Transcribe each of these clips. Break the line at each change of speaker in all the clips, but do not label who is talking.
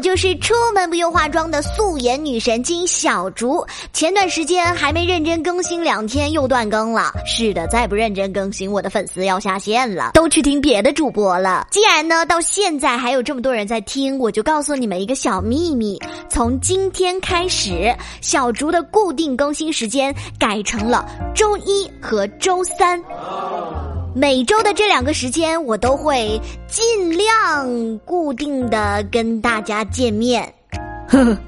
就是出门不用化妆的素颜女神经小竹。前段时间还没认真更新两天又断更了。是的，再不认真更新，我的粉丝要下线了，都去听别的主播了。既然呢到现在还有这么多人在听，我就告诉你们一个小秘密：从今天开始，小竹的固定更新时间改成了周一和周三。每周的这两个时间，我都会尽量固定的跟大家见面。呵呵。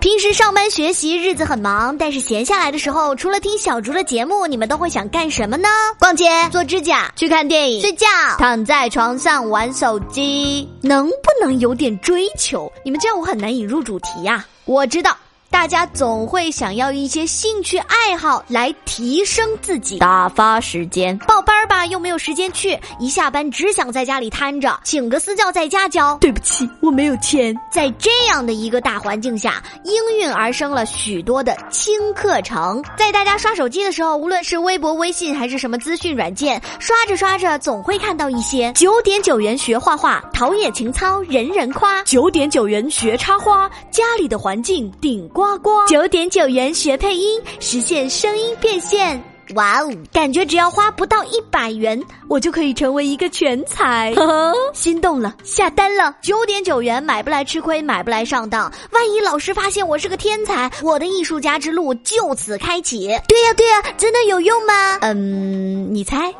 平时上班学习日子很忙，但是闲下来的时候，除了听小竹的节目，你们都会想干什么呢？逛街、做指甲、去看电影、睡觉、躺在床上玩手机，能不能有点追求？你们这样我很难引入主题呀。我知道。大家总会想要一些兴趣爱好来提升自己，打发时间。报班儿吧，又没有时间去，一下班只想在家里瘫着，请个私教在家教。
对不起，我没有钱。
在这样的一个大环境下，应运而生了许多的轻课程。在大家刷手机的时候，无论是微博、微信还是什么资讯软件，刷着刷着总会看到一些九点九元学画画，陶冶情操，人人夸；
九点九元学插花，家里的环境顶呱。呱呱，
九点九元学配音，实现声音变现。哇哦，感觉只要花不到一百元，我就可以成为一个全才。心动了，下单了。九点九元买不来吃亏，买不来上当。万一老师发现我是个天才，我的艺术家之路就此开启。对呀对呀，真的有用吗？嗯，你猜。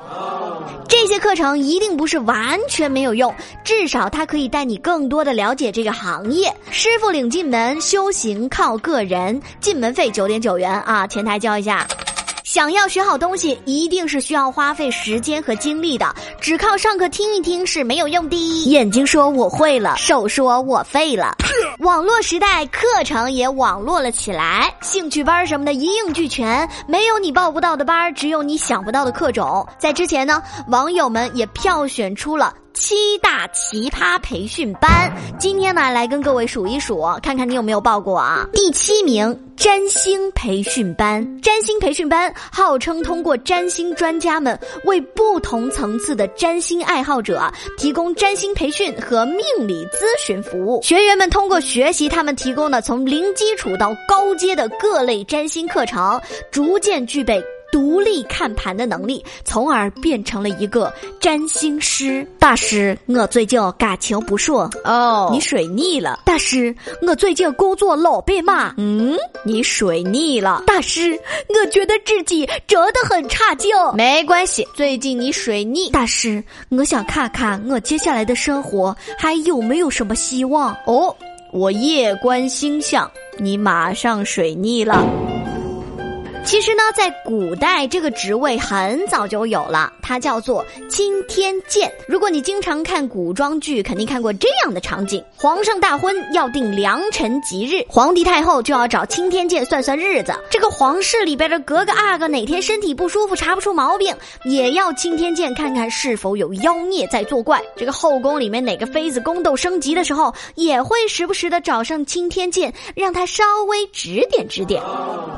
这些课程一定不是完全没有用，至少它可以带你更多的了解这个行业。师傅领进门，修行靠个人。进门费九点九元啊，前台交一下。想要学好东西，一定是需要花费时间和精力的。只靠上课听一听是没有用的。眼睛说我会了，手说我废了。网络时代，课程也网络了起来，兴趣班什么的一应俱全，没有你报不到的班，只有你想不到的课种。在之前呢，网友们也票选出了。七大奇葩培训班，今天呢来跟各位数一数，看看你有没有报过啊？第七名，占星培训班。占星培训班号称通过占星专家们为不同层次的占星爱好者提供占星培训和命理咨询服务。学员们通过学习他们提供的从零基础到高阶的各类占星课程，逐渐具备。独立看盘的能力，从而变成了一个占星师大师。我最近感情不顺
哦，你水逆了，
大师。我最近工作老被骂，
嗯，你水逆了，
大师。我觉得自己真的很差劲，
没关系，最近你水逆，
大师。我想看看我接下来的生活还有没有什么希望
哦。我夜观星象，你马上水逆了。
其实呢，在古代这个职位很早就有了，它叫做钦天监。如果你经常看古装剧，肯定看过这样的场景：皇上大婚要定良辰吉日，皇帝太后就要找钦天监算算日子。这个皇室里边的格格阿哥哪天身体不舒服，查不出毛病，也要钦天监看看是否有妖孽在作怪。这个后宫里面哪个妃子宫斗升级的时候，也会时不时的找上钦天监，让他稍微指点指点。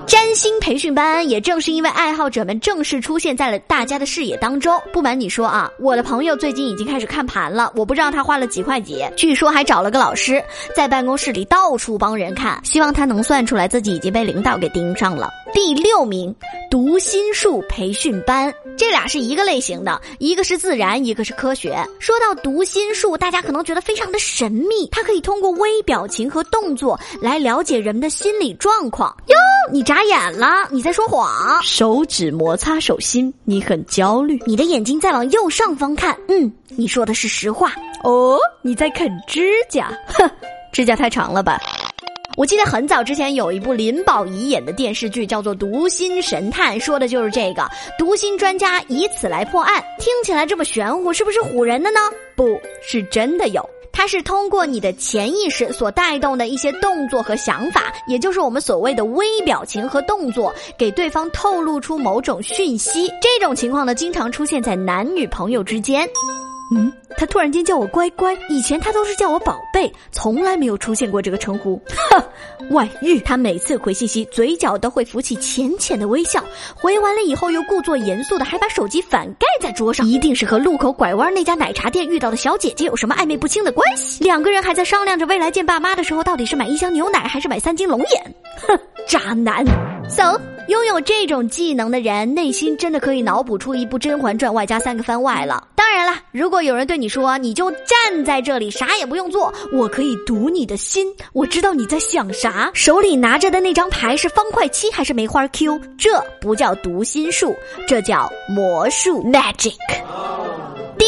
占星培训。班也正是因为爱好者们正式出现在了大家的视野当中。不瞒你说啊，我的朋友最近已经开始看盘了，我不知道他花了几块几，据说还找了个老师在办公室里到处帮人看，希望他能算出来自己已经被领导给盯上了。第六名，读心术培训班，这俩是一个类型的，一个是自然，一个是科学。说到读心术，大家可能觉得非常的神秘，它可以通过微表情和动作来了解人们的心理状况。哟，你眨眼了，你在说谎。
手指摩擦手心，你很焦虑。
你的眼睛再往右上方看，嗯，你说的是实话。
哦，你在啃指甲，哼，指甲太长了吧。
我记得很早之前有一部林保怡演的电视剧，叫做《读心神探》，说的就是这个读心专家以此来破案。听起来这么玄乎，是不是唬人的呢？不是真的有，它是通过你的潜意识所带动的一些动作和想法，也就是我们所谓的微表情和动作，给对方透露出某种讯息。这种情况呢，经常出现在男女朋友之间。嗯，他突然间叫我乖乖，以前他都是叫我宝贝，从来没有出现过这个称呼。哼，外遇。他每次回信息，嘴角都会浮起浅浅的微笑，回完了以后又故作严肃的，还把手机反盖在桌上，一定是和路口拐弯那家奶茶店遇到的小姐姐有什么暧昧不清的关系。两个人还在商量着未来见爸妈的时候，到底是买一箱牛奶还是买三斤龙眼。哼，渣男。So。拥有这种技能的人，内心真的可以脑补出一部《甄嬛传》外加三个番外了。当然了，如果有人对你说，你就站在这里，啥也不用做，我可以读你的心，我知道你在想啥。手里拿着的那张牌是方块七还是梅花 Q？这不叫读心术，这叫魔术 magic。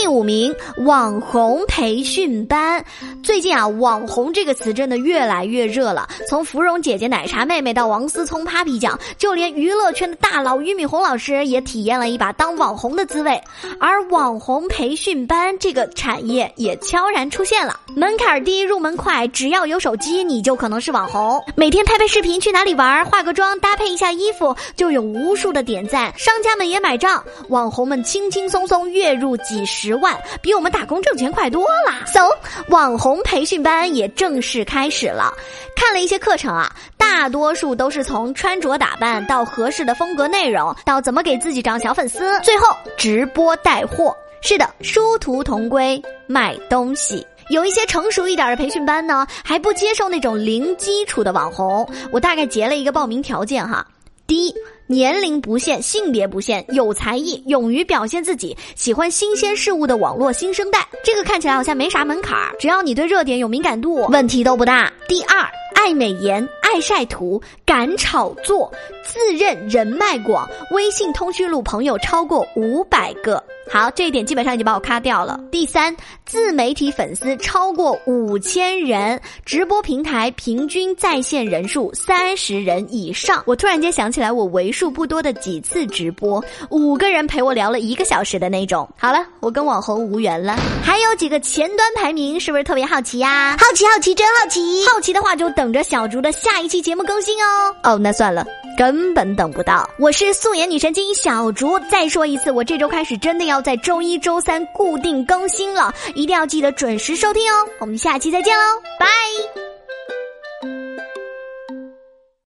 第五名，网红培训班。最近啊，网红这个词真的越来越热了。从芙蓉姐姐、奶茶妹妹到王思聪、Papi 酱，就连娱乐圈的大佬俞敏洪老师也体验了一把当网红的滋味。而网红培训班这个产业也悄然出现了，门槛低，入门快，只要有手机，你就可能是网红。每天拍拍视频，去哪里玩，化个妆，搭配一下衣服，就有无数的点赞，商家们也买账，网红们轻轻松松月入几十。万比我们打工挣钱快多了。So，网红培训班也正式开始了。看了一些课程啊，大多数都是从穿着打扮到合适的风格内容，到怎么给自己涨小粉丝，最后直播带货。是的，殊途同归，卖东西。有一些成熟一点的培训班呢，还不接受那种零基础的网红。我大概截了一个报名条件哈。第一。年龄不限，性别不限，有才艺，勇于表现自己，喜欢新鲜事物的网络新生代，这个看起来好像没啥门槛儿，只要你对热点有敏感度，问题都不大。第二，爱美颜，爱晒图，敢炒作，自认人脉广，微信通讯录朋友超过五百个。好，这一点基本上已经把我咔掉了。第三，自媒体粉丝超过五千人，直播平台平均在线人数三十人以上。我突然间想起来，我为数不多的几次直播，五个人陪我聊了一个小时的那种。好了，我跟网红无缘了。还有几个前端排名，是不是特别好奇呀？好奇，好奇，真好奇！好奇的话，就等着小竹的下一期节目更新哦。哦，那算了。根本等不到！我是素颜女神经小竹。再说一次，我这周开始真的要在周一、周三固定更新了，一定要记得准时收听哦。我们下期再见喽，拜。